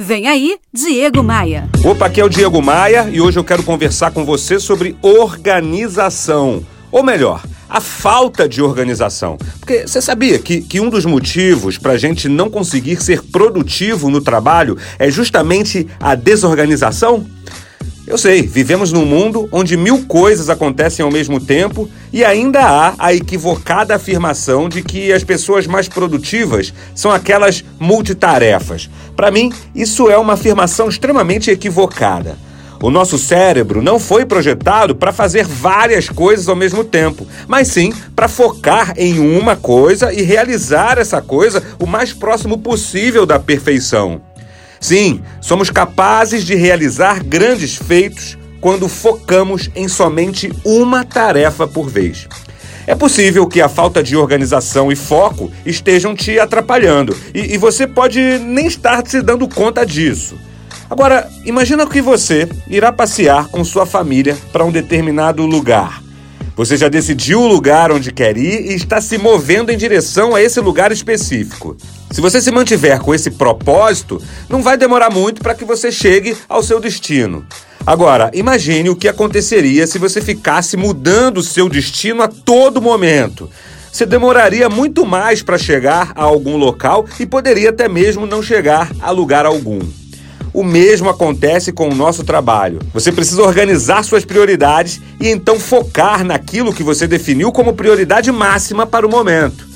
Vem aí, Diego Maia. Opa, aqui é o Diego Maia e hoje eu quero conversar com você sobre organização. Ou melhor, a falta de organização. Porque você sabia que, que um dos motivos para a gente não conseguir ser produtivo no trabalho é justamente a desorganização? Eu sei, vivemos num mundo onde mil coisas acontecem ao mesmo tempo e ainda há a equivocada afirmação de que as pessoas mais produtivas são aquelas multitarefas. Para mim, isso é uma afirmação extremamente equivocada. O nosso cérebro não foi projetado para fazer várias coisas ao mesmo tempo, mas sim para focar em uma coisa e realizar essa coisa o mais próximo possível da perfeição. Sim, somos capazes de realizar grandes feitos quando focamos em somente uma tarefa por vez. É possível que a falta de organização e foco estejam te atrapalhando e, e, você pode nem estar se dando conta disso. Agora, imagina que você irá passear com sua família para um determinado lugar. Você já decidiu o lugar onde quer ir e está se movendo em direção a esse lugar específico. Se você se mantiver com esse propósito, não vai demorar muito para que você chegue ao seu destino. Agora, imagine o que aconteceria se você ficasse mudando o seu destino a todo momento. Você demoraria muito mais para chegar a algum local e poderia até mesmo não chegar a lugar algum. O mesmo acontece com o nosso trabalho. Você precisa organizar suas prioridades e então focar naquilo que você definiu como prioridade máxima para o momento.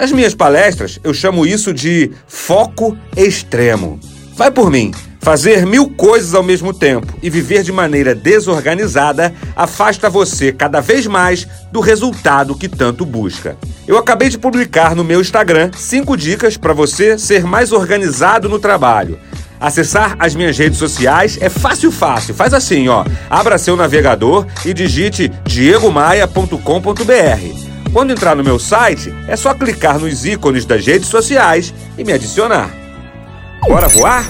Nas minhas palestras, eu chamo isso de foco extremo. Vai por mim. Fazer mil coisas ao mesmo tempo e viver de maneira desorganizada afasta você cada vez mais do resultado que tanto busca. Eu acabei de publicar no meu Instagram cinco dicas para você ser mais organizado no trabalho. Acessar as minhas redes sociais é fácil, fácil. Faz assim, ó. Abra seu navegador e digite diegomaia.com.br. Quando entrar no meu site, é só clicar nos ícones das redes sociais e me adicionar. Bora voar?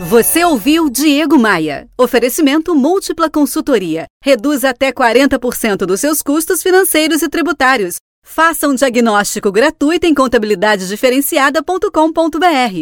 Você ouviu Diego Maia. Oferecimento múltipla consultoria. Reduz até 40% dos seus custos financeiros e tributários. Faça um diagnóstico gratuito em contabilidadediferenciada.com.br.